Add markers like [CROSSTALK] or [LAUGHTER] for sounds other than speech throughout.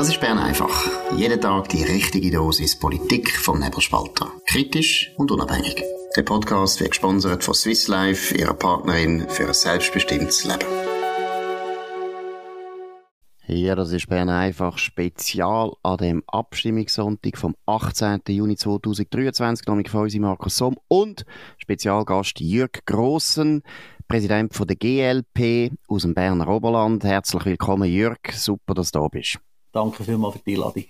Das ist Bern einfach. Jeden Tag die richtige Dosis Politik vom Nebelspalter. Kritisch und unabhängig. Der Podcast wird gesponsert von Swiss Life, ihrer Partnerin für ein selbstbestimmtes Leben. Ja, das ist Bern einfach Spezial an dem Abstimmungssonntag vom 18. Juni 2023. Nämlich von uns Markus Somm und Spezialgast Jörg Grossen, Präsident von der GLP aus dem Berner Oberland. Herzlich willkommen, Jörg. Super, dass du da bist. Danke vielmals für die Einladung.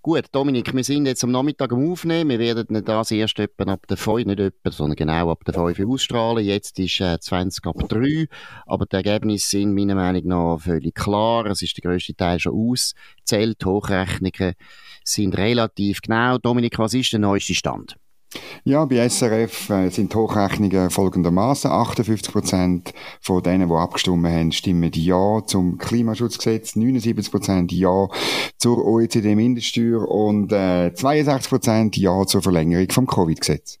Gut, Dominik, wir sind jetzt am Nachmittag am Aufnehmen. Wir werden das erst ab der 5, nicht etwa, sondern genau ab der 5 ausstrahlen. Jetzt ist äh, 20 ab 3. Aber die Ergebnisse sind meiner Meinung nach völlig klar. Es ist der grösste Teil schon auszählt. Hochrechnungen sind relativ genau. Dominik, was ist der neueste Stand? Ja, bei SRF äh, sind Hochrechnungen folgendermaßen: 58 Prozent von denen, die abgestimmt haben, stimmen Ja zum Klimaschutzgesetz, 79 Prozent Ja zur OECD-Mindeststeuer und äh, 62 Prozent Ja zur Verlängerung vom Covid-Gesetz.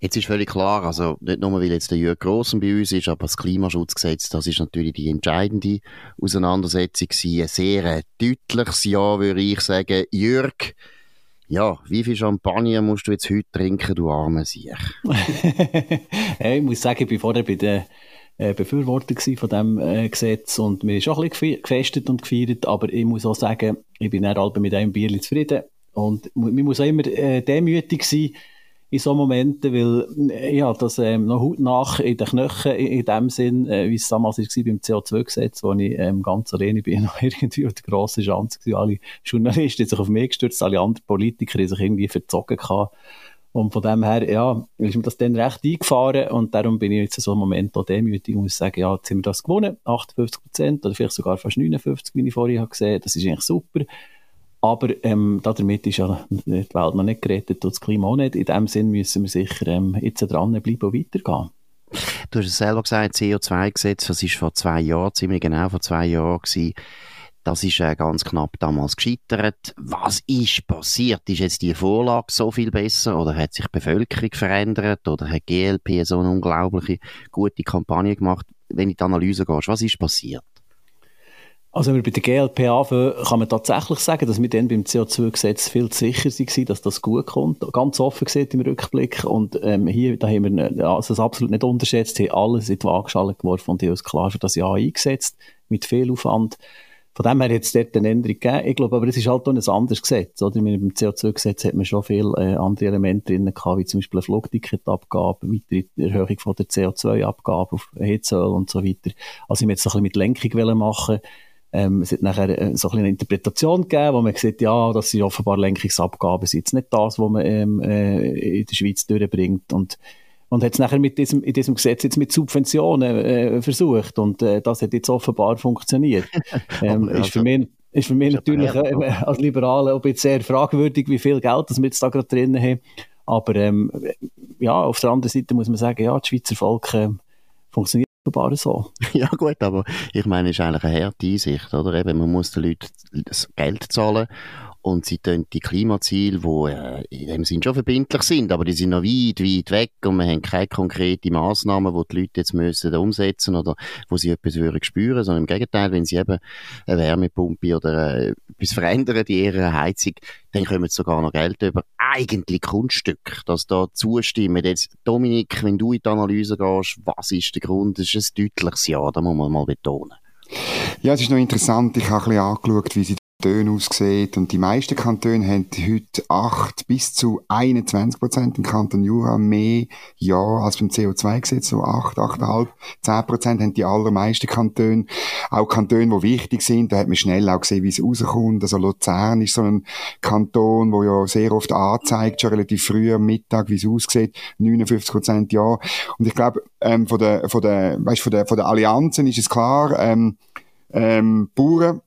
Jetzt ist völlig klar, also nicht nur, weil jetzt der Jörg Grossen bei uns ist, aber das Klimaschutzgesetz, das ist natürlich die entscheidende Auseinandersetzung gewesen. Ein sehr äh, deutliches Ja, würde ich sagen. Jörg, ja, wie viel Champagner musst du jetzt heute trinken, du arme Siech? [LAUGHS] hey, ich muss sagen, ich war vorher bei den äh, Befürworter von diesem äh, Gesetz und mir ist auch ein bisschen gefestet und gefeiert, aber ich muss auch sagen, ich bin dann mit einem Bier zufrieden und man muss auch immer äh, demütig sein, in so Momenten, weil äh, ja, das ähm, noch Haut nach in den Knöcheln in, in dem Sinn, äh, wie es damals war beim CO2-Gesetz, wo ich ähm, ganz alleine bin, [LAUGHS] noch irgendwie auf der grossen Chance gewesen. Alle Journalisten haben sich auf mich gestürzt, alle anderen Politiker haben sich irgendwie verzogen gehabt. Und von dem her, ja, ist mir das dann recht eingefahren und darum bin ich jetzt in so einem Moment auch demütig und muss sagen, ja, jetzt haben wir das gewonnen, 58 Prozent oder vielleicht sogar fast 59, wie ich vorhin habe gesehen, das ist eigentlich super. Aber ähm, damit ist ja die Welt noch nicht gerettet und das Klima auch nicht. In dem Sinn müssen wir sicher ähm, jetzt dranbleiben und weitergehen. Du hast es selber gesagt, CO2-Gesetz, das ist vor zwei Jahren, ziemlich genau vor zwei Jahren gewesen. Das ist äh, ganz knapp damals gescheitert. Was ist passiert? Ist jetzt die Vorlage so viel besser oder hat sich die Bevölkerung verändert oder hat GLP so eine unglaubliche gute Kampagne gemacht? Wenn du in die Analyse gehst, was ist passiert? Also wenn wir bei der GLP anfangen, kann man tatsächlich sagen, dass wir dann beim CO2-Gesetz viel sicher waren, dass das gut kommt. Ganz offen gesehen im Rückblick. Und ähm, hier, da haben wir also das absolut nicht unterschätzt, haben alles in die Waagschale geworfen und haben uns klar für das Jahr eingesetzt, mit viel Aufwand. Von dem her hat es dort eine Änderung gegeben. Ich glaube aber, es ist halt auch ein anderes Gesetz. Oder? Mit dem CO2-Gesetz hat man schon viele äh, andere Elemente drin gehabt, wie zum Beispiel eine Flugticketabgabe, weitere Erhöhung von der CO2-Abgabe auf Heizöl und so weiter. Also ich möchte jetzt ein bisschen mit Lenkung machen ähm, es hat nachher äh, so eine Interpretation gegeben, wo man gesagt ja, das sind offenbar Lenkungsabgaben, sind jetzt nicht das, was man ähm, äh, in der Schweiz durchbringt. Und, und hat es nachher mit diesem, in diesem Gesetz jetzt mit Subventionen äh, versucht. Und äh, das hat jetzt offenbar funktioniert. [LAUGHS] ähm, ist für mich ist für mich natürlich äh, als Liberale auch jetzt sehr fragwürdig, wie viel Geld das wir jetzt da gerade drin haben. Aber ähm, ja, auf der anderen Seite muss man sagen, ja, das Schweizer Volk äh, funktioniert offenbar so. [LAUGHS] Ja gut, aber ich meine, es ist eigentlich eine harte Einsicht, oder? Eben, man muss den Leuten das Geld zahlen und sie tun die Klimaziele, die äh, in dem Sinn schon verbindlich sind, aber die sind noch weit, weit weg und wir haben keine konkreten Massnahmen, die die Leute jetzt müssen umsetzen oder wo sie etwas würden spüren, sondern im Gegenteil, wenn sie eben eine Wärmepumpe oder äh, etwas verändern in ihrer Heizung, dann kommen sie sogar noch Geld über. Eigentlich Kunststück, dass da zustimmen. Jetzt, Dominik, wenn du in die Analyse gehst, was ist der Grund? Das ist ein deutliches Ja, da muss man mal betonen. Ja, es ist noch interessant. Ich habe ein bisschen angeschaut, wie sie Kantone aussieht. Und die meisten Kantone haben heute 8 bis zu 21 Prozent. Im Kanton Jura mehr Ja als beim CO2-Gesetz, so 8, 8,5, 10 Prozent haben die allermeisten Kantone. Auch Kantone, die wichtig sind, da hat man schnell auch gesehen, wie es rauskommt. Also Luzern ist so ein Kanton, wo ja sehr oft anzeigt, schon relativ früh am Mittag, wie es aussieht. 59 Prozent Ja. Und ich glaube, ähm, von der, von der, weißt, von der, von der Allianzen ist es klar, ähm, ähm, Bauern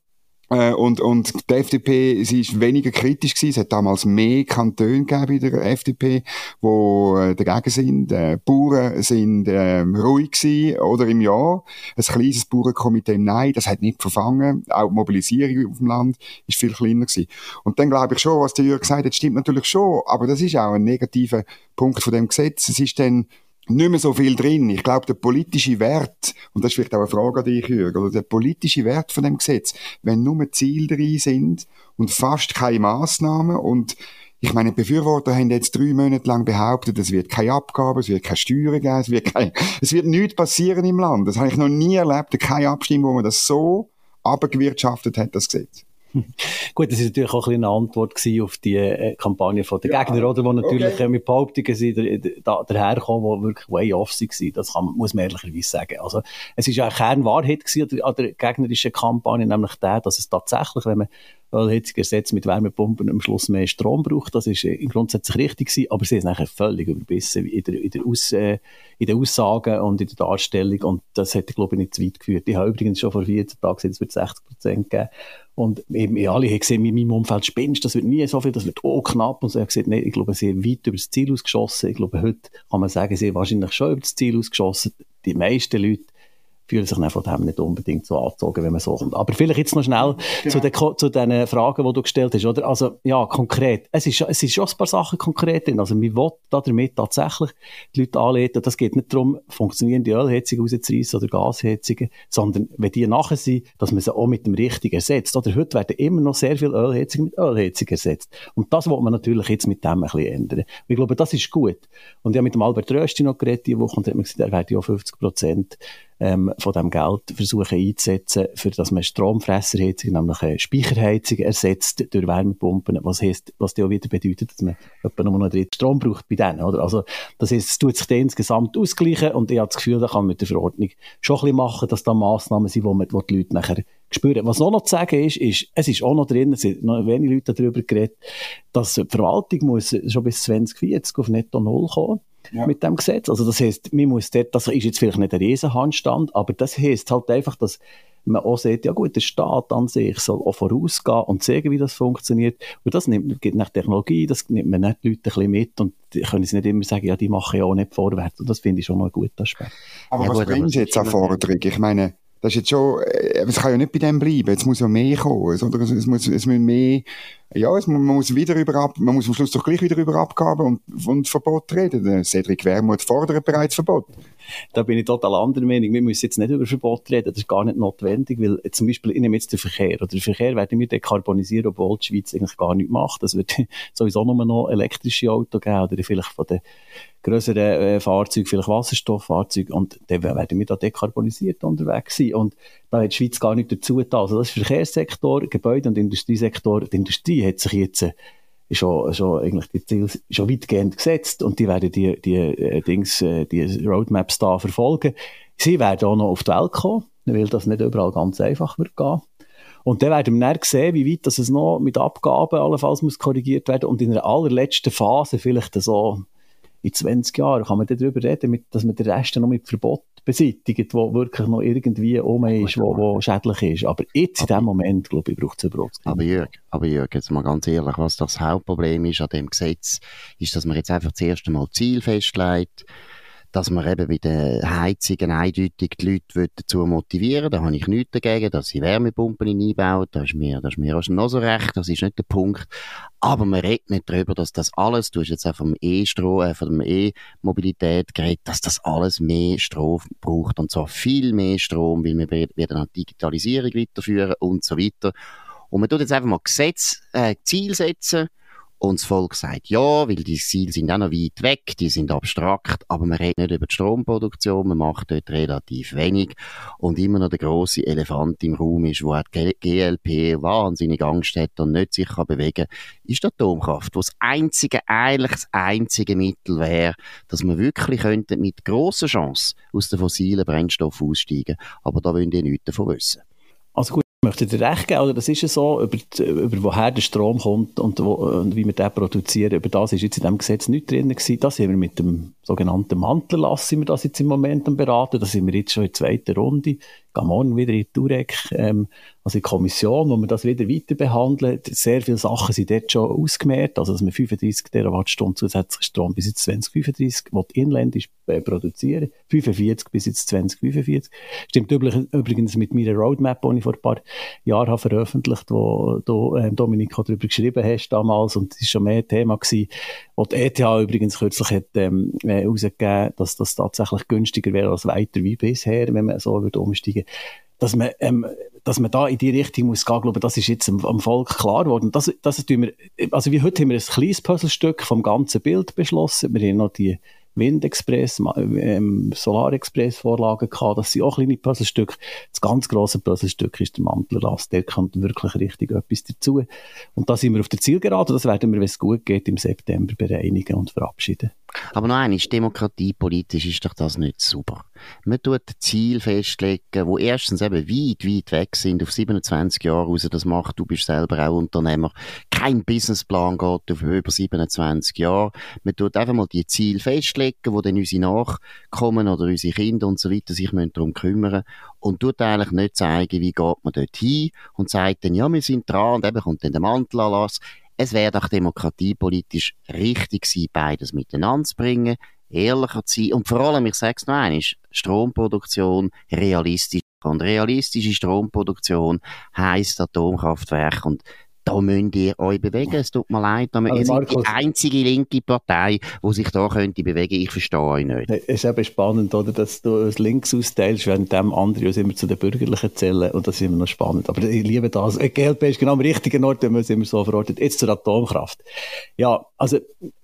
äh, und, und die FDP, sie ist weniger kritisch gewesen. Es hat damals mehr Kantone gegeben in der FDP, wo äh, dagegen sind. Äh, Bauern sind äh, ruhig gewesen, oder im Ja. Ein kleines Bauernkomitee Nein, das hat nicht verfangen. Auch die Mobilisierung auf dem Land ist viel kleiner gewesen. Und dann glaube ich schon, was der Jürg gesagt hat, stimmt natürlich schon. Aber das ist auch ein negativer Punkt von dem Gesetz. Es ist dann nicht mehr so viel drin. Ich glaube, der politische Wert, und das ist vielleicht auch eine Frage an dich, Jürgen, oder der politische Wert von dem Gesetz, wenn nur Ziele drin sind und fast keine Massnahmen und ich meine, Befürworter haben jetzt drei Monate lang behauptet, es wird keine Abgaben, es wird keine Steuern geben, es wird kein, es wird nichts passieren im Land. Das habe ich noch nie erlebt, keine Abstimmung, wo man das so abgewirtschaftet hat, das Gesetz. [LAUGHS] Gut, das ist natürlich auch ein eine Antwort auf die äh, Kampagne von den ja, Gegnern, oder, die natürlich okay. mit Behauptungen sind, da, daherkommen, die wirklich way off waren. Das kann, muss man ehrlicherweise sagen. Also, es ist ja eine Kernwahrheit gewesen an der gegnerischen Kampagne, nämlich der, dass es tatsächlich, wenn man Ölheizung ersetzt mit Wärmepumpen am Schluss mehr Strom braucht. Das ist äh, grundsätzlich richtig gewesen, aber sie ist nachher völlig überbissen in der, in der, Aus, äh, in der Aussagen und in der Darstellung und das hätte, glaube ich, nicht zu weit geführt. Ich habe übrigens schon vor 14 Tagen gesehen, es wird 60 Prozent geben und eben, alle haben gesehen, in meinem Umfeld spinnst, das wird nie so viel, das wird auch knapp und so. Ich habe gesagt, nee, ich glaube, sie haben weit über das Ziel ausgeschossen. Ich glaube, heute kann man sagen, sie haben wahrscheinlich schon über das Ziel ausgeschossen. Die meisten Leute fühlen sich dann von dem nicht unbedingt so angezogen, wenn man so kommt. Aber vielleicht jetzt noch schnell genau. zu, den, zu den Fragen, die du gestellt hast, oder? Also, ja, konkret. Es ist, es ist schon ein paar Sachen konkret drin. Also, man will damit tatsächlich die Leute anleiten. Das geht nicht darum, funktionierende Ölheizungen rauszureissen oder Gasheizungen, sondern wenn die nachher sind, dass man sie auch mit dem Richtigen ersetzt. Oder heute werden immer noch sehr viele Ölheizungen mit Ölheizungen ersetzt. Und das will man natürlich jetzt mit dem ein bisschen ändern. Und ich glaube, das ist gut. Und ich habe mit dem Albert Rösti noch geredet diese Woche und hat mir gesagt, er werde ja 50 Prozent ähm, von dem Geld versuchen einzusetzen, für dass man Stromfresserheizung, nämlich eine Speicherheizung ersetzt durch Wärmepumpen, was heißt, was das auch wieder bedeutet, dass man etwa nur noch Drittel Strom braucht bei denen, oder? Also, das heißt, es tut sich dann insgesamt ausgleichen und ich habe das Gefühl, da kann man mit der Verordnung schon ein bisschen machen, dass da Massnahmen sind, wo, man, wo die Leute nachher spüren. Was noch, noch zu sagen ist, ist, es ist auch noch drin, es sind noch wenige Leute darüber geredet, dass die Verwaltung muss schon bis 2040 auf Netto Null kommen ja. mit dem Gesetz. Also das heißt, man muss dort, das ist jetzt vielleicht nicht ein Riesenhandstand, aber das heißt halt einfach, dass man auch sieht, ja gut, der Staat an sich soll auch vorausgehen und sehen, wie das funktioniert. Und das nimmt, geht nach Technologie, das nimmt man nicht die Leute ein bisschen mit und die können sie nicht immer sagen, ja, die machen ja auch nicht vorwärts. Und das finde ich schon mal ein guter Aspekt. Aber ja, was bringt jetzt an Forderung? Ich meine, das ist jetzt schon, äh, es kann ja nicht bei dem bleiben. Jetzt muss ja mehr kommen, oder? Es muss, es muss mehr, ja, es, man muss wieder über, ab, man muss am Schluss doch gleich wieder über Abgaben und, und Verbot reden. Cedric Wermuth fordert bereits Verbot. Da bin ich total anderer Meinung. Wir müssen jetzt nicht über Verbot reden. Das ist gar nicht notwendig, weil zum Beispiel, ich nehme jetzt den Verkehr. Oder den Verkehr werden wir dekarbonisieren, obwohl die Schweiz eigentlich gar nichts macht. Es wird [LAUGHS] sowieso nur noch elektrische Autos geben oder vielleicht von den größeren äh, Fahrzeugen, vielleicht Wasserstofffahrzeuge und dann werden wir da dekarbonisiert unterwegs sein. Und da hat die Schweiz gar nicht dazu getan. Also das ist Verkehrssektor, Gebäude- und Industriesektor. Die Industrie hat sich jetzt äh, schon, schon eigentlich die Ziele schon weitgehend gesetzt und die werden die, die äh, Dings, äh, die Roadmaps da verfolgen. Sie werden auch noch auf die Welt kommen, weil das nicht überall ganz einfach wird gehen. Und dann werden wir dann sehen, wie weit das es noch mit Abgaben allenfalls muss korrigiert werden und in der allerletzten Phase vielleicht so in 20 Jahren kann man darüber reden, dass man den Rest noch mit Verbot beseitigt, wo wirklich noch irgendwie um ist, wo, wo schädlich ist. Aber jetzt in dem Moment, glaube ich, braucht es überhaupt Aber Jörg, aber Jörg, jetzt mal ganz ehrlich, was das Hauptproblem ist an dem Gesetz, ist, dass man jetzt einfach das erste Mal Ziel festlegt, dass man eben bei den Heizungen eindeutig die Leute dazu motivieren Da habe ich nichts dagegen, dass sie Wärmepumpen einbauen. Das ist mir, das ist mir noch so recht. Das ist nicht der Punkt. Aber man redet nicht darüber, dass das alles, du hast jetzt auch vom E-Strom, äh, von der E-Mobilität geredet, dass das alles mehr Strom braucht. Und zwar viel mehr Strom, weil wir werden auch Digitalisierung weiterführen und so weiter. Und man tut jetzt einfach mal Gesetz, äh, Ziel setzen, und das Volk sagt ja, weil die Ziele sind auch noch weit weg, die sind abstrakt, aber man redet nicht über die Stromproduktion, man macht dort relativ wenig. Und immer noch der große Elefant im Raum ist, wo die GLP wahnsinnig Angst hat und nicht sich kann bewegen ist die Atomkraft, wo das einzige, eigentlich das einzige Mittel wäre, dass man wirklich könnte mit grosser Chance aus den fossilen Brennstoffen aussteigen. Aber da wollen die nichts davon wissen. Also gut, möchte dir recht geben, oder das ist ja so, über, die, über woher der Strom kommt und, wo, und wie wir den produzieren, über das ist jetzt in diesem Gesetz nicht drin gewesen. Das sind wir mit dem sogenannten Mantelerlass, sind wir das jetzt im Moment am beraten, da sind wir jetzt schon in der zweiten Runde. gehe morgen wieder in die Turek, ähm, also in die Kommission, wo wir das wieder weiter behandeln. Sehr viele Sachen sind dort schon ausgemehrt, also dass wir 35 Terawattstunden zusätzlichen Strom bis jetzt 2035 inländisch äh, produzieren, 45 bis jetzt 2045. Stimmt übrigens mit meiner Roadmap, die ich vor ein paar Jahren habe veröffentlicht wo du, äh, Dominik, darüber geschrieben hast damals und das ist schon mehr Thema gewesen, wo die ETH übrigens kürzlich hat ähm, äh, dass das tatsächlich günstiger wäre als weiter wie bisher, wenn man so würde umsteigen dass man, ähm, dass man da in die Richtung muss gehen, glaube das ist jetzt am, am Volk klar geworden. Das, das tun wir, also wie heute haben wir ein kleines Puzzlestück vom ganzen Bild beschlossen. Wir haben noch die Windexpress, ähm, Solarexpress-Vorlagen gehabt. Das sind auch kleine Puzzlestücke. Das ganz grosse Puzzlestück ist der Mantlerlast. Der kommt wirklich richtig etwas dazu. Und da sind wir auf der Zielgerade. Das werden wir, wenn es gut geht, im September bereinigen und verabschieden. Aber noch eines, demokratiepolitisch ist doch das nicht super. Man tut Ziel festlegen, wo erstens eben weit, weit weg sind, auf 27 Jahre raus, das macht, du bist selber auch Unternehmer. Kein Businessplan geht auf über 27 Jahre. Man tut einfach mal die Ziele festlegen, wo dann unsere Nachkommen oder unsere Kinder und so weiter sich darum kümmern und tut eigentlich nicht zeigen, wie geht man dort hin und sagt dann, ja, wir sind dran und eben kommt dann der Mantelanlass es wäre doch demokratiepolitisch richtig gewesen, beides miteinander zu bringen, ehrlicher zu sein und vor allem, ich sage es noch einmal, Stromproduktion realistisch. Und realistische Stromproduktion heisst Atomkraftwerk und da müsst ihr euch bewegen. Es tut mir leid, aber also ihr seid die einzige linke Partei, die sich da könnte bewegen. Ich verstehe euch nicht. Es ist eben spannend, oder, dass du uns links austeilst, während dem andere uns immer zu den Bürgerlichen zählen. Und das ist immer noch spannend. Aber ich liebe das. Die GLP ist genau am richtigen Ort, wenn man es immer so verortet. Jetzt zur Atomkraft. Ja, also,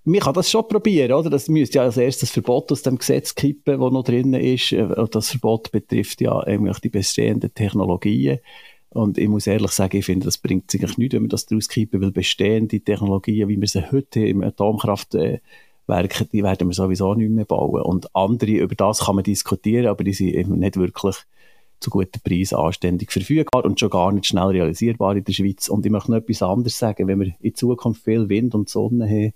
man kann das schon probieren, oder? Das müsste ja als erstes Verbot aus dem Gesetz kippen, das noch drin ist. Äh, das Verbot betrifft ja eigentlich die bestehenden Technologien. Und ich muss ehrlich sagen, ich finde, das bringt sich nichts, wenn wir das daraus kippen, weil bestehende Technologien, wie wir sie heute im Atomkraftwerk, die werden wir sowieso nicht mehr bauen. Und andere, über das kann man diskutieren, aber die sind eben nicht wirklich zu guten Preisen anständig verfügbar und schon gar nicht schnell realisierbar in der Schweiz. Und ich möchte noch etwas anderes sagen. Wenn wir in Zukunft viel Wind und Sonne haben,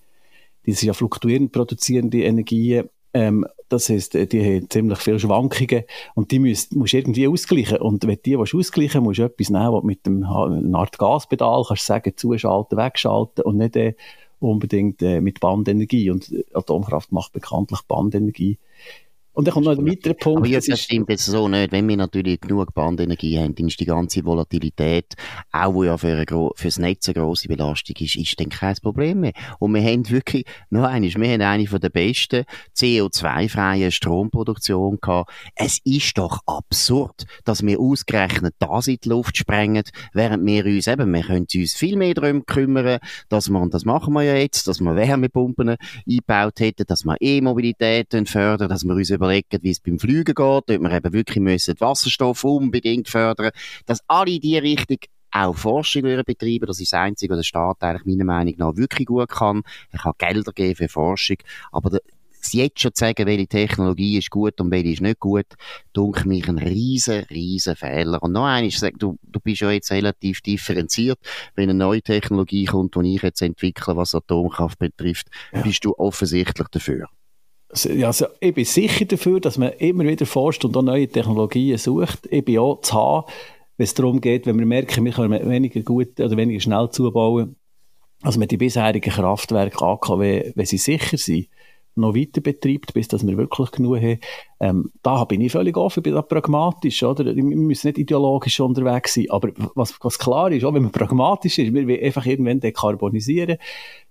die sind ja fluktuierend produzierende Energien, ähm, das heisst, äh, die haben ziemlich viele Schwankungen und die musst, musst du irgendwie ausgleichen. Und wenn die willst ausgleichen musst du etwas nehmen, was mit dem, einer Art Gaspedal kannst sagen, zuschalten, wegschalten und nicht äh, unbedingt äh, mit Bandenergie. Und Atomkraft macht bekanntlich Bandenergie und dann kommt noch ein weiterer Punkt. Aber jetzt, das stimmt jetzt so nicht. Wenn wir natürlich genug Bandenergie haben, dann ist die ganze Volatilität, auch wo ja für, eine, für das Netz eine grosse Belastung ist, ist dann kein Problem mehr. Und wir haben wirklich, noch eines, wir haben eine von der besten CO2-freien Stromproduktion gehabt. Es ist doch absurd, dass wir ausgerechnet das in die Luft sprengen, während wir uns eben, wir können uns viel mehr darum kümmern, dass wir, und das machen wir ja jetzt, dass wir Wärmepumpen eingebaut hätten, dass wir E-Mobilität fördern, dass wir uns über überlegen, wie es beim Fliegen geht, ob wir eben wirklich müssen Wasserstoff unbedingt fördern, dass alle in diese Richtung auch Forschung betreiben. Das ist das Einzige, was der Staat eigentlich meiner Meinung nach wirklich gut kann. Er kann Gelder geben für Forschung, aber jetzt schon zu sagen, welche Technologie ist gut und welche ist nicht gut, dunkelt mich ein riesen, riesen Fehler. Und noch eines, du, du bist ja jetzt relativ differenziert. Wenn eine neue Technologie kommt, die ich jetzt entwickle, was Atomkraft betrifft, ja. bist du offensichtlich dafür also ich bin sicher dafür, dass man immer wieder forscht und auch neue Technologien sucht. Ich bin auch zu haben, wenn es darum geht, wenn wir merken, wir können weniger gut oder weniger schnell zubauen, als wir die bisherigen Kraftwerke AKW, wenn sie sicher sind, noch weiter betreibt, bis dass wir wirklich genug haben. Ähm, da bin ich völlig offen, bin da pragmatisch, oder? Wir müssen nicht ideologisch unterwegs sein, aber was, was klar ist, auch wenn man pragmatisch ist, wir wollen einfach irgendwann dekarbonisieren,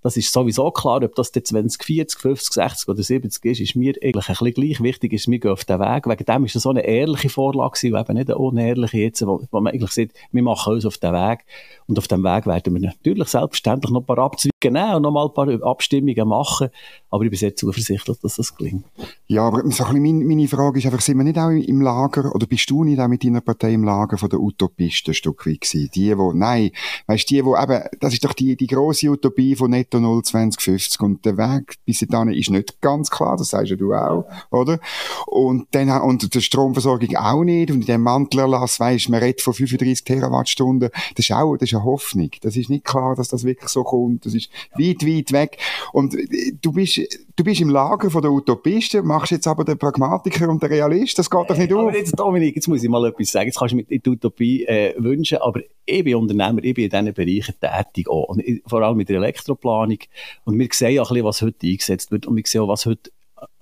das ist sowieso klar, ob das dann 20, 40, 50, 60 oder 70 ist, ist mir eigentlich ein bisschen gleich. Wichtig ist, wir gehen auf den Weg. Wegen dem ist das so eine ehrliche Vorlage gewesen, eben nicht eine unehrliche jetzt, wo, wo man eigentlich sieht, wir machen uns auf den Weg. Und auf dem Weg werden wir natürlich selbstverständlich noch ein paar Abzüge nehmen und noch mal ein paar Abstimmungen machen. Aber ich bin sehr zuversichtlich, dass das gelingt. Ja, aber so ein bisschen meine Frage ist einfach, sind wir nicht auch im Lager, oder bist du nicht auch mit deiner Partei im Lager von der Utopisten ein Stück weit gewesen? Die, wo, nein, weißt die, wo eben, das ist doch die, die grosse Utopie von Netto Null 2050 und der Weg bis dahin ist nicht ganz klar, das sagst ja du auch, oder? Und dann, und die Stromversorgung auch nicht, und in dem Mantelerlass, weisst, man redet von 35 Terawattstunden, das ist auch, das ist eine Hoffnung. Das ist nicht klar, dass das wirklich so kommt, das ist weit, weit weg. Und äh, du bist, du bist im Lager von der Utopisten, machst jetzt aber den Pragmatiker und den Realist, das geht doch nicht aber auf. Jetzt, Dominik, jetzt muss ich mal etwas sagen. Jetzt kannst du mir die Utopie äh, wünschen, aber ich bin Unternehmer, ich bin in diesen Bereichen tätig auch. Und ich, vor allem mit der Elektroplanung. Und wir sehen ja ein bisschen, was heute eingesetzt wird. Und wir sehen auch, was heute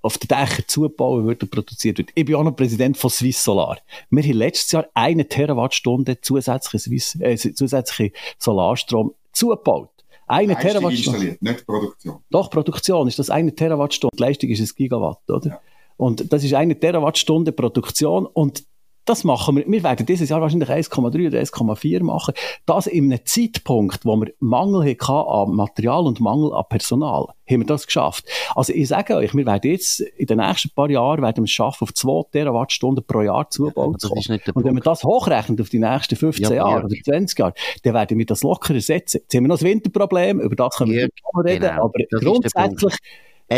auf den Dächern zugebaut wird und produziert wird. Ich bin auch noch Präsident von Swiss Solar. Wir haben letztes Jahr eine Terawattstunde zusätzliche, Swiss, äh, zusätzliche Solarstrom zugebaut. Eine Leistung Terawattstunde. installiert, nicht Produktion. Doch, Produktion ist das eine Terawattstunde. Die Leistung ist ein Gigawatt, oder? Ja. Und das ist eine Terawattstunde Produktion und das machen wir. Wir werden dieses Jahr wahrscheinlich 1,3 oder 1,4 machen. Das in einem Zeitpunkt, wo wir Mangel hatten an Material und Mangel an Personal, haben wir das geschafft. Also ich sage euch, wir werden jetzt in den nächsten paar Jahren werden wir es schaffen, auf 2 Terawattstunden pro Jahr zubauen aber zu kommen. Und wenn wir das hochrechnen auf die nächsten 15 Ja, Jahre Jörg. oder 20 Jahre, dann werden wir das locker ersetzen. Jetzt haben wir noch das Winterproblem, über das können wir nicht reden, genau, aber das grundsätzlich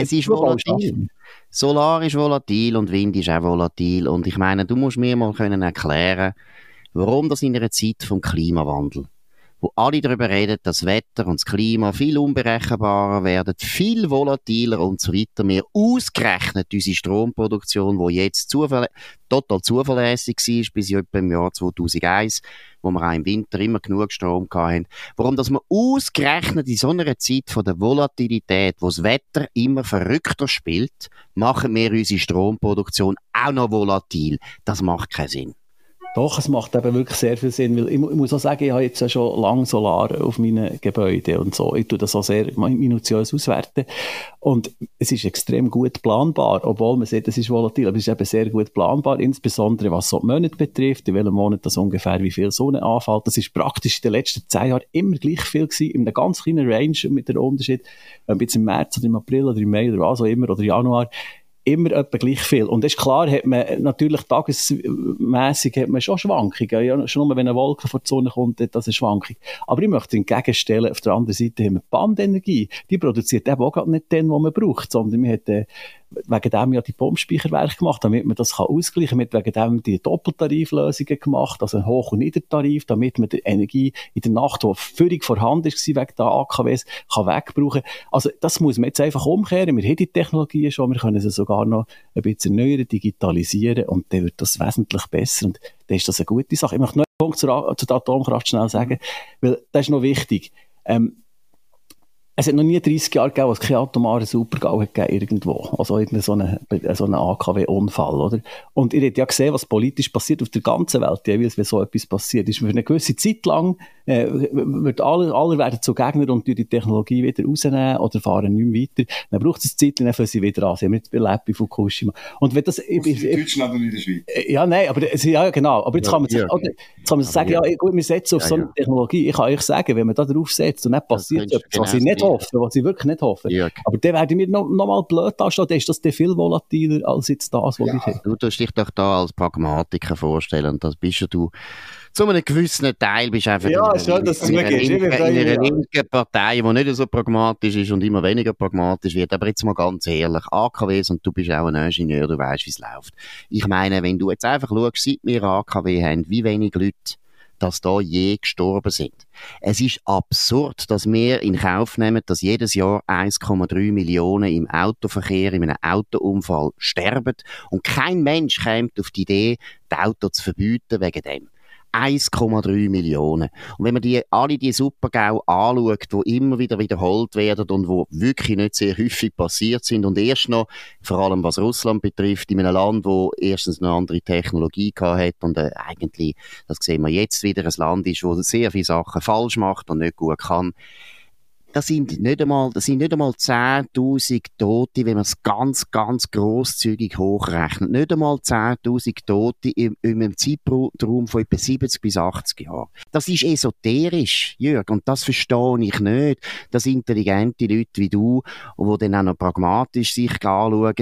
Es ist volatil. Solar ist volatil und Wind ist auch volatil. Und ich meine, du musst mir mal können erklären, warum das in einer Zeit vom Klimawandel, wo alle darüber reden, dass das Wetter und das Klima viel unberechenbarer werden, viel volatiler und so weiter, wir ausgerechnet unsere Stromproduktion, wo jetzt zufäll total zuverlässig war, bis etwa im Jahr 2001, wo wir auch im Winter immer genug Strom hatten, warum dass wir ausgerechnet in so einer Zeit von der Volatilität, wo das Wetter immer verrückter spielt, machen wir unsere Stromproduktion auch noch volatil. Das macht keinen Sinn. Doch, es macht eben wirklich sehr viel Sinn, weil ich, ich muss auch sagen, ich habe jetzt schon lange Solar auf meinen Gebäuden und so. Ich tue das auch sehr minutiös auswerten. Und es ist extrem gut planbar, obwohl man sieht, es ist volatil, aber es ist eben sehr gut planbar, insbesondere was so die Monate betrifft, in welchem Monat das ungefähr wie viel Sonne anfällt. Das ist praktisch in den letzten zehn Jahren immer gleich viel gewesen, in einem ganz kleinen Range mit der Unterschied, ob jetzt im März oder im April oder im Mai oder was auch immer, oder Januar, immer etwa gleich viel. Und das ist klar, hat man natürlich tagesmässig hat man schon Schwankungen. Ja, schon nur wenn eine Wolke vor die Sonne kommt, hat das eine Schwankung. Aber ich möchte entgegenstellen, auf der anderen Seite haben wir Bandenergie. Die produziert eben auch gerade nicht den, was man braucht, sondern wir hat, äh, wegen dem ja die Pumpspeicherwerke gemacht, damit man das kann ausgleichen kann. Wegen dem die Doppeltariflösungen gemacht, also ein Hoch- und Niedertarif, damit man die Energie in der Nacht, die völlig vorhanden ist, wegen der AKWs, kann wegbrauchen. Also das muss man jetzt einfach umkehren. Wir haben die Technologien schon, wir können sie sogar noch ein bisschen erneuern, digitalisieren und dann wird das wesentlich besser und dann ist das eine gute Sache. Ich möchte noch einen Punkt zur, A- zu der Atomkraft schnell sagen, weil das ist noch wichtig. Ähm, es hat noch nie 30 Jahre gegeben, wo es keinen atomaren Supergau gegeben irgendwo. Also irgendein so einen so einen AKW-Unfall, oder? Und ihr habt ja gesehen, was politisch passiert auf der ganzen Welt, jeweils, wenn so etwas passiert. Ist für eine gewisse Zeit lang, äh, wird alle, alle werden zu Gegner und die Technologie wieder rausnehmen oder fahren nicht mehr weiter. Dann braucht es ein Zeit, dann fangen sie wieder an. Sie haben jetzt erlebt bei Fukushima. Und wenn das, ich, ich, ich, Deutschland und in der Schweiz. äh, Ja, nein, aber ja, genau. Aber jetzt Ja, kann man, sich, ja. oder, jetzt kann man sagen, ja, gut, wir setzen auf Ja, so eine ja. Technologie. Ich kann euch sagen, wenn man da drauf setzt und nicht passiert etwas, was ich nicht das hoffe, was ich wirklich nicht hoffe. Jörg. Aber dann werden wir noch, noch mal blöd anstehen, dann ist das viel volatiler als jetzt das, was Ja. wir haben. Du tust dich doch da als Pragmatiker vorstellen und das bist ja du zu einem gewissen Teil bist einfach Ja, in, schön, dass du es in, einer. Ich linken, ja. linken Partei, die nicht so pragmatisch ist und immer weniger pragmatisch wird. Aber jetzt mal ganz ehrlich, AKWs und du bist auch ein Ingenieur, du weißt, wie es läuft. Ich meine, wenn du jetzt einfach schaust, seit wir AKW haben, wie wenig Leute dass da je gestorben sind. Es ist absurd, dass wir in Kauf nehmen, dass jedes Jahr 1,3 Millionen im Autoverkehr, in einem Autounfall sterben und kein Mensch kommt auf die Idee, das Auto zu verbieten wegen dem. 1,3 Millionen. Und wenn man die, alle die Supergau anschaut, die immer wieder wiederholt werden und wo wirklich nicht sehr häufig passiert sind und erst noch, vor allem was Russland betrifft, in einem Land, wo erstens eine andere Technologie hat und äh, eigentlich, das sehen wir jetzt wieder, ein Land ist, wo sehr viele Sachen falsch macht und nicht gut kann. Das sind nicht einmal, das sind nicht einmal 10.000 Tote, wenn man es ganz, ganz grosszügig hochrechnet. Nicht einmal 10.000 Tote in, in einem Zeitraum von etwa 70 bis 80 Jahren. Das ist esoterisch, Jörg, und das verstehe ich nicht, dass intelligente Leute wie du, die dann auch noch pragmatisch sich anschauen,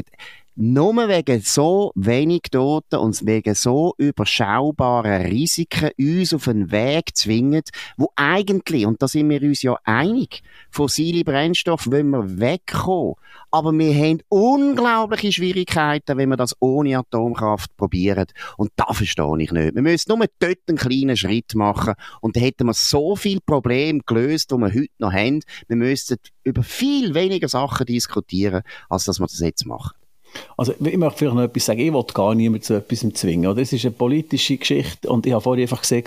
nur wegen so wenig Toten und wegen so überschaubaren Risiken uns auf einen Weg zwingen, wo eigentlich, und da sind wir uns ja einig, fossile Brennstoffe wollen wir wegkommen. Aber wir haben unglaubliche Schwierigkeiten, wenn wir das ohne Atomkraft probieren. Und das verstehe ich nicht. Wir müssen nur dort einen kleinen Schritt machen. Und dann hätten wir so viele Probleme gelöst, die wir heute noch haben. Wir müssten über viel weniger Sachen diskutieren, als dass wir das jetzt machen. Also, ich möchte vielleicht noch etwas sagen. Ich will gar niemanden zu etwas zwingen. Oder? Es ist eine politische Geschichte und ich habe vorhin einfach gesehen,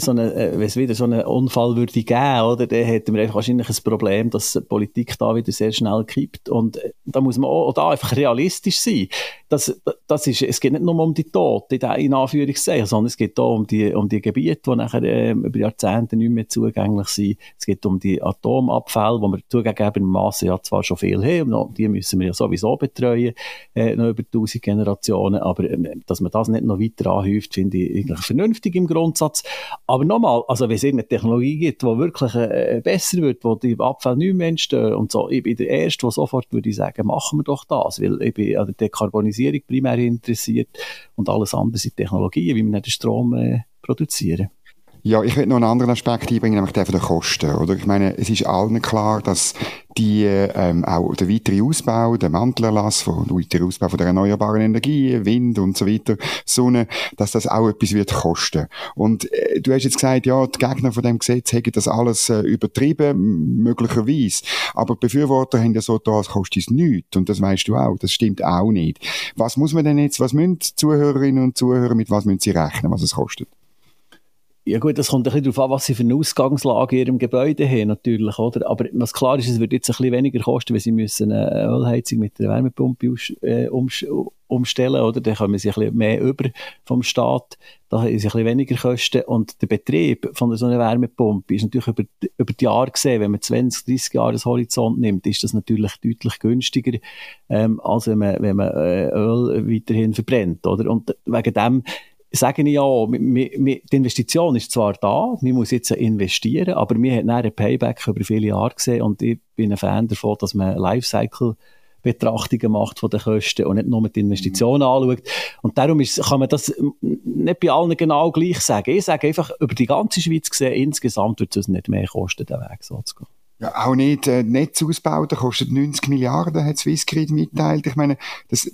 so eine, äh, wenn es wieder so einen Unfall würde geben, oder, dann hätten wir einfach wahrscheinlich ein Problem, dass die Politik da wieder sehr schnell kippt. Und äh, da muss man auch, auch da einfach realistisch sein. Das, das ist, es geht nicht nur um die Toten, in Anführungszeichen, sondern es geht auch um die, um die Gebiete, die nachher äh, über Jahrzehnte nicht mehr zugänglich sind. Es geht um die Atomabfälle, wo wir zugegebenermaßen ja zwar schon viel haben, die müssen wir ja sowieso betreuen, äh, noch über tausend Generationen, aber äh, dass man das nicht noch weiter anhäuft, finde ich eigentlich vernünftig im Grundsatz. Aber nochmal, also wenn es irgendeine Technologie gibt, die wirklich äh, besser wird, wo die Abfälle nicht mehr entstehen und so, ich bin der Erste, der sofort würde sagen, machen wir doch das, weil ich bin an der Dekarbonisierung primär interessiert und alles andere sind Technologien, wie wir den Strom äh, produzieren. Ja, ich will noch einen anderen Aspekt einbringen, nämlich der von den Kosten. Oder? Ich meine, es ist allen klar, dass die, ähm, auch der weitere Ausbau, der Mantelerlass, der weitere Ausbau von der erneuerbaren Energie, Wind und so weiter, Sonne, dass das auch etwas wird kosten. Und äh, du hast jetzt gesagt, ja, die Gegner von dem Gesetz hätten das alles äh, übertrieben, möglicherweise. Aber Befürworter haben ja so da, es nichts. Und das weißt du auch. Das stimmt auch nicht. Was muss man denn jetzt, was müssen Zuhörerinnen und Zuhörer, mit was müssen sie rechnen, was es kostet? Ja gut, das kommt ein bisschen darauf an, was sie für eine Ausgangslage in ihrem Gebäude haben, natürlich, oder? Aber was klar ist, es wird jetzt ein bisschen weniger kosten, wenn sie müssen eine Ölheizung mit einer Wärmepumpe aus, äh, umstellen, oder? Dann kommen sie ein bisschen mehr über vom Staat, da sie ein bisschen weniger Kosten und der Betrieb von so einer Wärmepumpe ist natürlich über, über die Jahre gesehen, wenn man 20, 30 Jahre als Horizont nimmt, ist das natürlich deutlich günstiger, ähm, als wenn man, wenn man äh, Öl weiterhin verbrennt, oder? Und wegen dem sage ich ja, die Investition ist zwar da, man muss jetzt investieren, aber wir haben einen Payback über viele Jahre gesehen und ich bin ein Fan davon, dass man Lifecycle Betrachtungen macht von den Kosten und nicht nur mit Investitionen anschaut. Und darum ist, kann man das nicht bei allen genau gleich sagen. Ich sage einfach, über die ganze Schweiz gesehen, insgesamt wird es nicht mehr kosten, den Weg so zu gehen. Ja, auch nicht äh, Netzausbau, der kostet 90 Milliarden, hat Swissgrid mitteilt. Ich meine, das,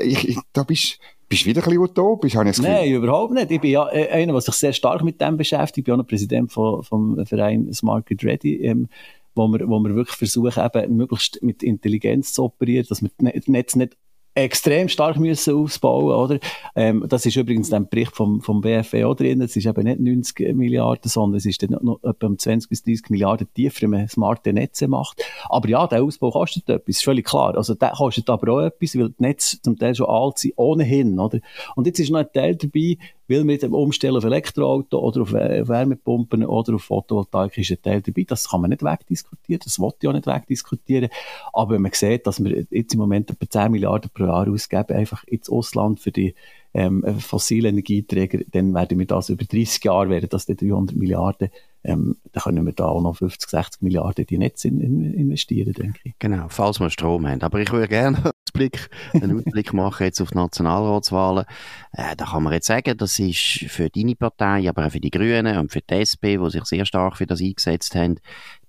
ich, ich, da bist bist du wieder ein bisschen utopisch, habe ich das Nein, überhaupt nicht. Ich bin ja äh, einer, der sich sehr stark mit dem beschäftigt. Ich bin auch noch Präsident von, vom Verein Smart Grid Ready, ähm, wo wir, wo wir wirklich versuchen, eben möglichst mit Intelligenz zu operieren, dass wir das Netz nicht extrem stark müssen ausbauen, oder? Ähm, das ist übrigens im Bericht vom, vom BFE auch drin. Es ist eben nicht 90 Milliarden, sondern es ist dann noch etwa 20 bis 30 Milliarden tiefer, wenn man smarte Netze macht. Aber ja, der Ausbau kostet etwas, ist völlig klar. Also der kostet aber auch etwas, weil die Netze zum Teil schon alt sind, ohnehin, oder? Und jetzt ist noch ein Teil dabei, weil mit dem Umstellen auf Elektroauto oder auf Wärmepumpen oder auf Photovoltaik ist ein Teil dabei. Das kann man nicht wegdiskutieren, das wollte ich auch nicht wegdiskutieren. Aber wenn man sieht, dass wir jetzt im Moment etwa 10 Milliarden pro Jahr ausgeben, einfach ins Ausland für die ähm, fossilen Energieträger, dann werden wir das über 30 Jahre, werden das die 300 Milliarden ähm, dann können wir da auch noch 50, 60 Milliarden in die Netze in, in investieren, denke ich. Genau, falls wir Strom haben. Aber ich würde gerne Ausblick, einen [LAUGHS] Ausblick machen jetzt auf die Nationalratswahlen. Äh, da kann man jetzt sagen, das ist für deine Partei, aber auch für die Grünen und für die SP, die sich sehr stark für das eingesetzt haben. Die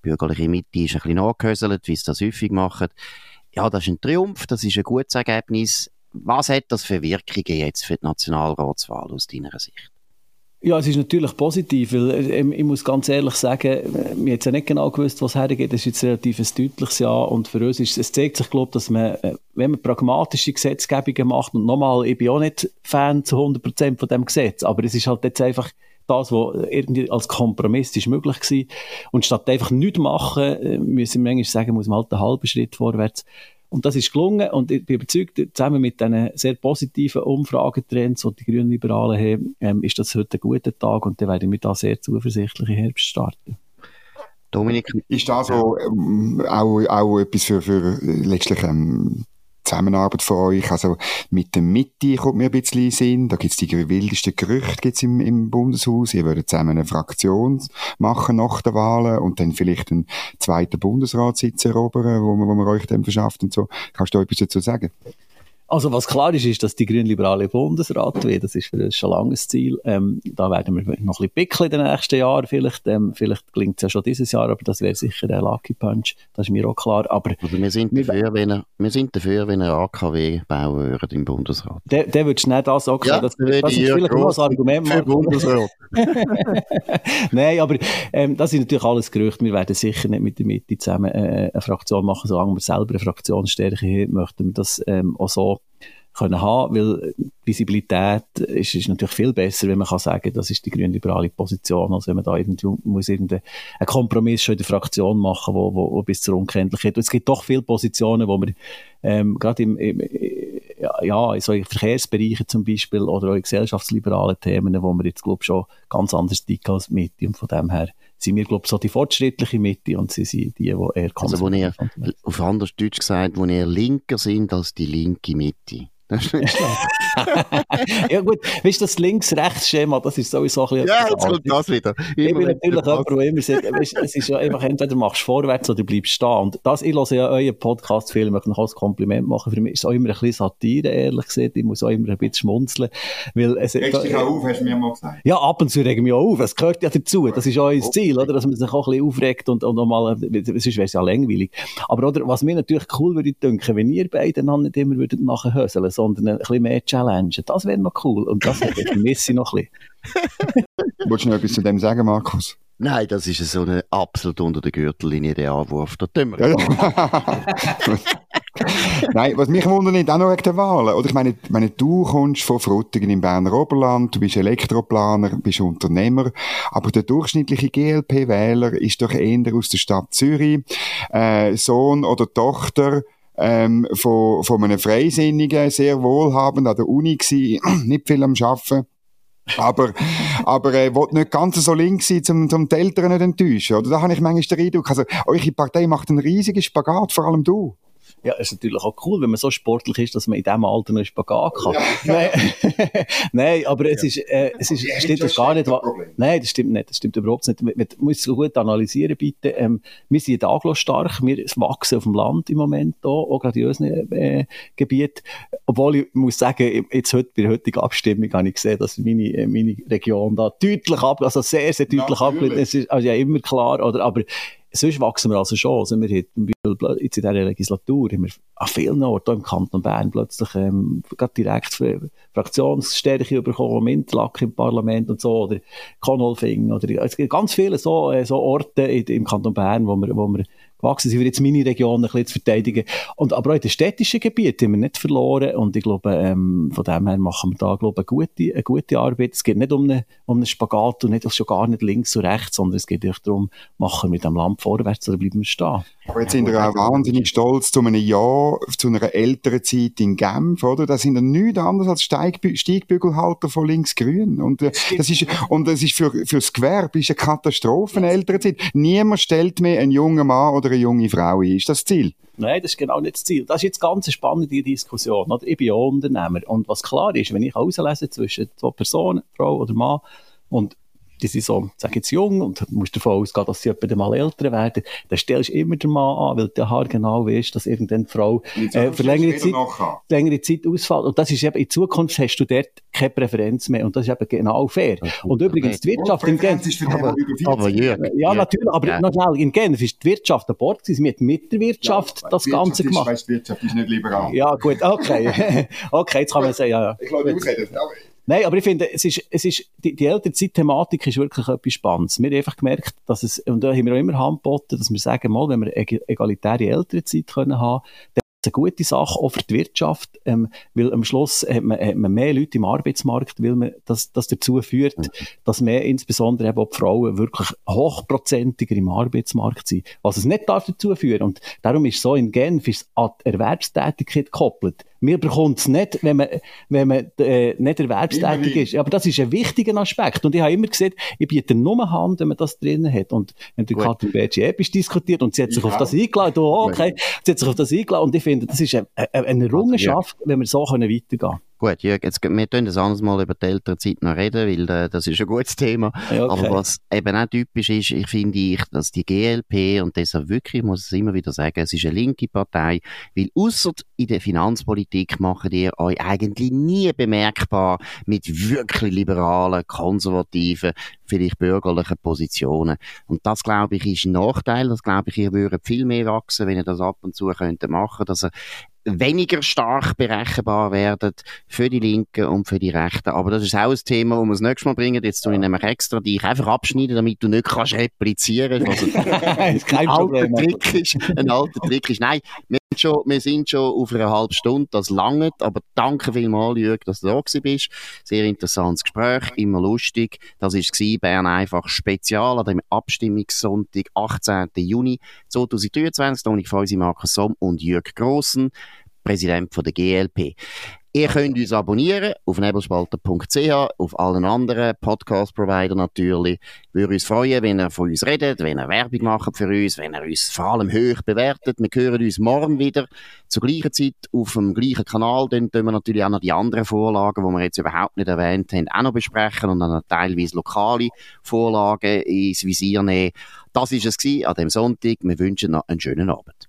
bürgerliche Mitte ist ein bisschen nachgehöselt, wie sie das häufig machen. Ja, das ist ein Triumph, das ist ein gutes Ergebnis. Was hat das für Wirkungen jetzt für die Nationalratswahl aus deiner Sicht? Ja, es ist natürlich positiv, weil äh, ich muss ganz ehrlich sagen, äh, wir haben ja nicht genau gewusst, was hergeht. Das ist jetzt relativ ein deutliches Jahr und für uns ist es zeigt sich, glaube dass man, äh, wenn man pragmatische Gesetzgebungen macht und nochmal, ich bin auch nicht Fan zu 100% von dem Gesetz, aber es ist halt jetzt einfach das, was irgendwie als Kompromiss ist möglich gewesen. Und statt einfach nichts machen, müssen wir manchmal sagen, muss man halt einen halben Schritt vorwärts und das ist gelungen und ich bin überzeugt, zusammen mit diesen sehr positiven Umfragetrends, die die Grünen Liberalen haben, ähm, ist das heute ein guter Tag und dann werden wir da sehr zuversichtlich im Herbst starten. Dominik? Ist das so, ähm, auch, auch etwas für, für letztlich ähm, Zusammenarbeit von euch? Also mit der Mitte kommt mir ein bisschen in Sinn. Da gibt es die wildesten Gerüchte gibt's im, im Bundeshaus. Ihr würdet zusammen eine Fraktion machen nach den Wahlen und dann vielleicht einen zweiten Bundesratssitz erobern, wo man, wo man euch dann verschafft und so. Kannst du da etwas dazu sagen? Also was klar ist, ist, dass die grünliberale Bundesrat will. Das ist für uns schon langes Ziel. Ähm, da werden wir noch ein bisschen pickeln in den nächsten Jahren. Vielleicht, ähm, vielleicht gelingt es ja schon dieses Jahr, aber das wäre sicher der Lucky Punch. Das ist mir auch klar. Aber also wir sind dafür, wenn er, wir sind dafür, wenn er AKW bauen würde im Bundesrat. Der, der würde schnell das auch Ja, das, würde das ist ich vielleicht nur ein Argument für. Bundesrat. [LAUGHS] Nein, aber ähm, das ist natürlich alles Gerüchte. Wir werden sicher nicht mit der Mitte zusammen äh, eine Fraktion machen, solange wir selber eine Fraktionsstärke haben, möchten wir das ähm, auch so können haben, weil Visibilität ist, ist natürlich viel besser, wenn man kann sagen, das ist die grünliberale Position, als wenn man da irgendwie muss irgendeinen Kompromiss schon in der Fraktion machen, wo, wo, wo bis zur Unkenntlichkeit. Und es gibt doch viele Positionen, wo wir ähm, gerade im, im ja, in solchen Verkehrsbereichen zum Beispiel oder auch in gesellschaftsliberalen Themen, wo wir jetzt, glaube schon ganz anders ticken als Mitte. Von dem her sind wir, glaube ich, so die fortschrittliche Mitte und sie sind die, die eher Also, wo ihr, konservativ auf anders Deutsch gesagt, wo ihr linker sind als die linke Mitte. [LAUGHS] Das ist nicht [LAUGHS] ja gut, weißt du, das Links-Rechts-Schema, das ist sowieso ein bisschen Ja, jetzt kommt das wieder. Ich bin Immer natürlich jemand, der immer sagt, [LAUGHS] weißt, es ist ja einfach, entweder machst du vorwärts oder bleibst stehen. Und das, ich höre ja euren Podcast viel, ich möchte noch als Kompliment machen. Für mich ist es auch immer ein bisschen Satire, ehrlich gesagt. Ich muss auch immer ein bisschen schmunzeln. Weil es, Regst dich auch auf, hast du mir mal gesagt. ja, ab und zu regen wir auch auf. Es gehört ja dazu. Das ist auch unser Ziel, oder? Dass man sich auch ein bisschen aufregt und, und nochmal, sonst wäre es ja langweilig. Aber, oder, was mir natürlich cool würde denken, wenn ihr beide dann nicht immer würdet nachher höseln, sondern ein bisschen mehr challengen. Das wäre noch cool. Und das vermisse ich noch ein bisschen. [LAUGHS] Wolltest du noch etwas zu dem sagen, Markus? Nein, das ist so eine absolut unter der Gürtellinie der Anwurf. Da tun wir. [LAUGHS] Nein, was mich wundert, auch noch wegen der Wahlen. Oder ich meine, meine, du kommst von Frutigen im Berner Oberland, du bist Elektroplaner, bist Unternehmer, aber der durchschnittliche GLP-Wähler ist doch eher aus der Stadt Zürich, äh, Sohn oder Tochter, ähm, von, von einem Freisinnigen, sehr wohlhabend, an der Uni gsi, [CLEARS THROAT] nicht viel am Arbeiten. aber, aber, äh, will nicht ganz so links sein, um, um die Eltern nicht enttäuschen, oder? Da habe ich manchmal den Eindruck, also, eure Partei macht einen riesigen Spagat, vor allem du. Ja, es ist natürlich auch cool, wenn man so sportlich ist, dass man in diesem Alter noch Spagat kann. [LAUGHS] Nein, [LAUGHS] Nein, aber es ist, äh, es ist, Ja, stimmt das gar nicht. Problem. Nein, das stimmt nicht. Das stimmt überhaupt nicht. Man muss es gut analysieren, bitte. Ähm, wir sind stark. Wir wachsen auf dem Land im Moment hier, auch gerade in unseren äh, Gebieten. Obwohl ich muss sagen, jetzt heute, bei der heutigen Abstimmung habe ich gesehen, dass meine, äh, meine Region da deutlich ab, also sehr, sehr deutlich abgelehnt. Ist also ja immer klar, oder? Aber sonst wachsen wir also schon. Also wir haben zum Beispiel jetzt in dieser Legislatur haben wir an vielen Orten, im Kanton Bern, plötzlich ähm, direkt Fraktionsstärke bekommen, Interlaken im Parlament und so, oder Konolfing, oder es gibt ganz viele so, äh, so Orte im Kanton Bern, wo wir, wo wir gewachsen sind, jetzt meine Region ein bisschen zu verteidigen. Und, aber auch in den städtischen Gebieten haben wir nicht verloren und ich glaube, ähm, von dem her machen wir da, glaube ich, eine gute, eine gute Arbeit. Es geht nicht um einen, um einen Spagat und nicht, schon gar nicht links und rechts, sondern es geht echt darum, machen wir mit dem Land vorwärts oder bleiben wir stehen. Aber jetzt sind wir auch wahnsinnig stolz zu einem Jahr, zu einer älteren Zeit in Genf, oder? Da sind wir nichts anderes als Steigbü Steigbügelhalter von links-grün. Und, äh, das ist, und das ist für, fürs Gewerbe ist eine Katastrophe, eine ältere Zeit. Niemand stellt mehr einen jungen Mann oder eine junge Frau. Ist das Ziel? Nein, das ist genau nicht das Ziel. Das ist jetzt ganz eine spannende Diskussion. Oder? Ich bin ja Unternehmer. Und was klar ist, wenn ich auslese zwischen zwei Personen, Frau oder Mann, und die sind so, sag jetzt jung, und du musst davon ausgehen, dass sie etwa mal älter werden, dann stellst du immer den Mann an, weil der Haar genau weißt, dass irgendeine Frau äh, für längere Zeit, längere Zeit ausfällt. Und das ist eben, in Zukunft hast du dort keine Präferenz mehr. Und das ist eben genau fair. Und übrigens, die Wirtschaft in Genf, Aber, aber ja, Jörg, natürlich, aber ja. noch schnell, in Genf ist die Wirtschaft an Bord gewesen. Sie hat mit der Wirtschaft das Ganze gemacht. Weißt, die Wirtschaft ist nicht liberal. Ja, gut, okay. [LAUGHS] okay, jetzt kann man sagen, ja, ja. Ich glaube, ausreden. Nein, aber ich finde, es ist, es ist, die, die Elternzeit-Thematik ist wirklich etwas Spannendes. Wir haben einfach gemerkt, dass es, und da haben wir auch immer Handboten, dass wir sagen, mal, wenn wir eg- egalitäre Elternzeit können haben, dann ist es eine gute Sache, auch für die Wirtschaft, ähm, weil am Schluss hat man, hat man mehr Leute im Arbeitsmarkt, weil man, das, das dazu führt, dass mehr, insbesondere eben auch die Frauen, wirklich hochprozentiger im Arbeitsmarkt sind. Was es nicht darf dazu führen. Und darum ist so in Genf ist es an die Erwerbstätigkeit gekoppelt. Wir bekommen es nicht, wenn man, wenn man äh, nicht erwerbstätig ist. Aber das ist ein wichtiger Aspekt. Und ich habe immer gesagt, ich biete nur Hand, wenn man das drin hat. Und wenn der. Katrin Bertschi episch diskutiert und sie hat sich Ich auf das eingeladen, oh, okay, sie hat sich auf das eingeladen und ich finde, das ist eine, eine, eine Errungenschaft, wenn wir so können weitergehen Gut, Jürg, jetzt, wir können das anderes Mal über die Elternzeit noch reden, weil äh, das ist ein gutes Thema. Okay. Aber was eben auch typisch ist, ich finde ich, dass die GLP, und deshalb wirklich, ich muss es immer wieder sagen, es ist eine linke Partei, weil außer in der Finanzpolitik machen ihr euch eigentlich nie bemerkbar mit wirklich liberalen, konservativen, vielleicht bürgerlichen Positionen. Und das, glaube ich, ist ein Nachteil. Das, glaube ich, ihr würdet viel mehr wachsen, wenn ihr das ab und zu könntet machen, dass ihr weniger stark berechenbar werden für die Linken und für die Rechten. Aber das ist auch ein Thema, das wir das nächste Mal bringen. Jetzt tue ich nämlich extra dich einfach abschneiden, damit du nicht kannst replizieren kannst. [LAUGHS] Also, kein Problem. Trick ist, ein alter Trick ist. Nein, schon, wir sind schon auf einer halben Stunde, das langt. Aber danke vielmals, Jürg, dass du da bist. Sehr interessantes Gespräch, immer lustig. Das war Bern einfach spezial an dem Abstimmungssonntag, 18. Juni 2023. Da ich von uns Markus Somm und Jürg Grossen. Präsident von der GLP. Ihr könnt uns abonnieren auf nebelspalter.ch, auf allen anderen Podcast-Provider natürlich. Würde uns freuen, wenn ihr von uns redet, wenn ihr Werbung macht für uns, wenn ihr uns vor allem hoch bewertet. Wir hören uns morgen wieder zur gleichen Zeit auf dem gleichen Kanal. Dann tun wir natürlich auch noch die anderen Vorlagen, die wir jetzt überhaupt nicht erwähnt haben, auch noch besprechen und dann teilweise lokale Vorlagen ins Visier nehmen. Das ist es an dem Sonntag. Wir wünschen noch einen schönen Abend.